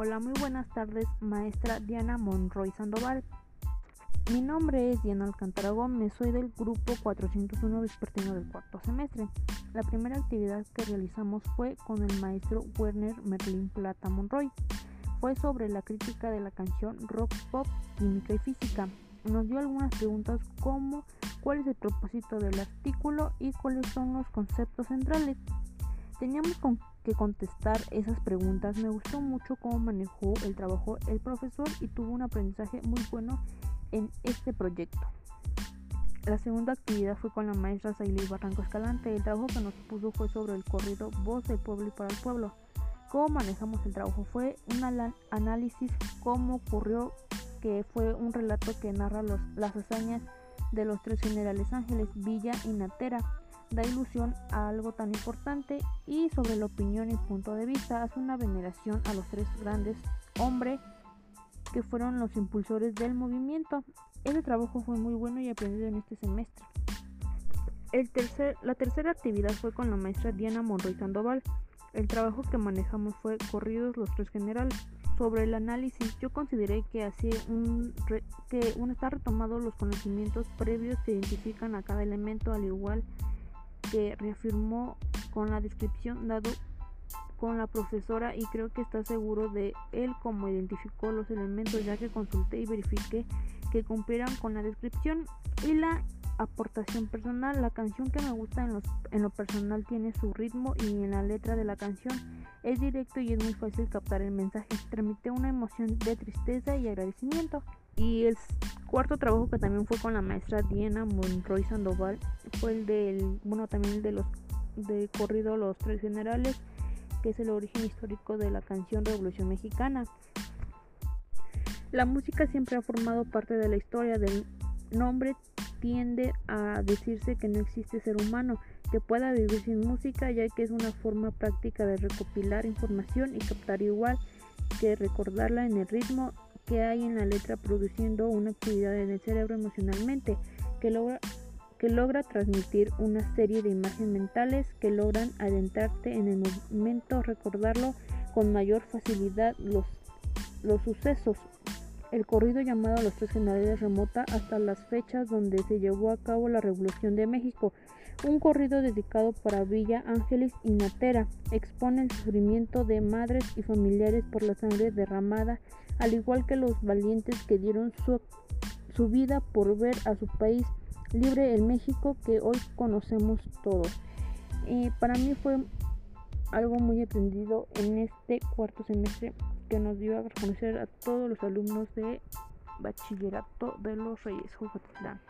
Hola, muy buenas tardes, maestra Diana Monroy Sandoval. Mi nombre es Diana Alcántara Gómez, soy del grupo 401 vespertino del cuarto semestre. La primera actividad que realizamos fue con el maestro Werner Merlin Plata Monroy. Fue sobre la crítica de la canción Rock Pop, Química y Física. Nos dio algunas preguntas como cuál es el propósito del artículo y cuáles son los conceptos centrales. Teníamos con que contestar esas preguntas. Me gustó mucho cómo manejó el trabajo el profesor y tuvo un aprendizaje muy bueno en este proyecto. La segunda actividad fue con la maestra Sailey Barranco Escalante. El trabajo que nos puso fue sobre el corrido Voz del Pueblo y para el Pueblo. ¿Cómo manejamos el trabajo? Fue un análisis cómo ocurrió que fue un relato que narra las hazañas de los tres generales Ángeles, Villa y Natera da ilusión a algo tan importante y sobre la opinión y punto de vista hace una veneración a los tres grandes hombres que fueron los impulsores del movimiento. Ese trabajo fue muy bueno y aprendido en este semestre. El tercer, la tercera actividad fue con la maestra Diana Monroy Sandoval. El trabajo que manejamos fue corridos los tres generales. Sobre el análisis, yo consideré que así un, que uno está retomado los conocimientos previos que identifican a cada elemento al igual que reafirmó con la descripción dado con la profesora y creo que está seguro de él como identificó los elementos ya que consulté y verifiqué que cumplieran con la descripción y la aportación personal. La canción que me gusta en, los, en lo personal tiene su ritmo y en la letra de la canción es directo y es muy fácil captar el mensaje. Transmite una emoción de tristeza y agradecimiento. Y el cuarto trabajo que también fue con la maestra Diana Monroy Sandoval fue el del, bueno, también el de los de corrido Los Tres Generales, que es el origen histórico de la canción Revolución Mexicana. La música siempre ha formado parte de la historia del nombre tiende a decirse que no existe ser humano que pueda vivir sin música ya que es una forma práctica de recopilar información y captar igual que recordarla en el ritmo que hay en la letra produciendo una actividad en el cerebro emocionalmente que logra, que logra transmitir una serie de imágenes mentales que logran adentrarte en el momento, recordarlo con mayor facilidad los, los sucesos. El corrido llamado Los Tres Generales remota hasta las fechas donde se llevó a cabo la Revolución de México, un corrido dedicado para Villa Ángeles y Natera. Expone el sufrimiento de madres y familiares por la sangre derramada, al igual que los valientes que dieron su, su vida por ver a su país libre el México que hoy conocemos todos. para mí fue algo muy aprendido en este cuarto semestre que nos dio a reconocer a todos los alumnos de bachillerato de los Reyes Jugotitlán.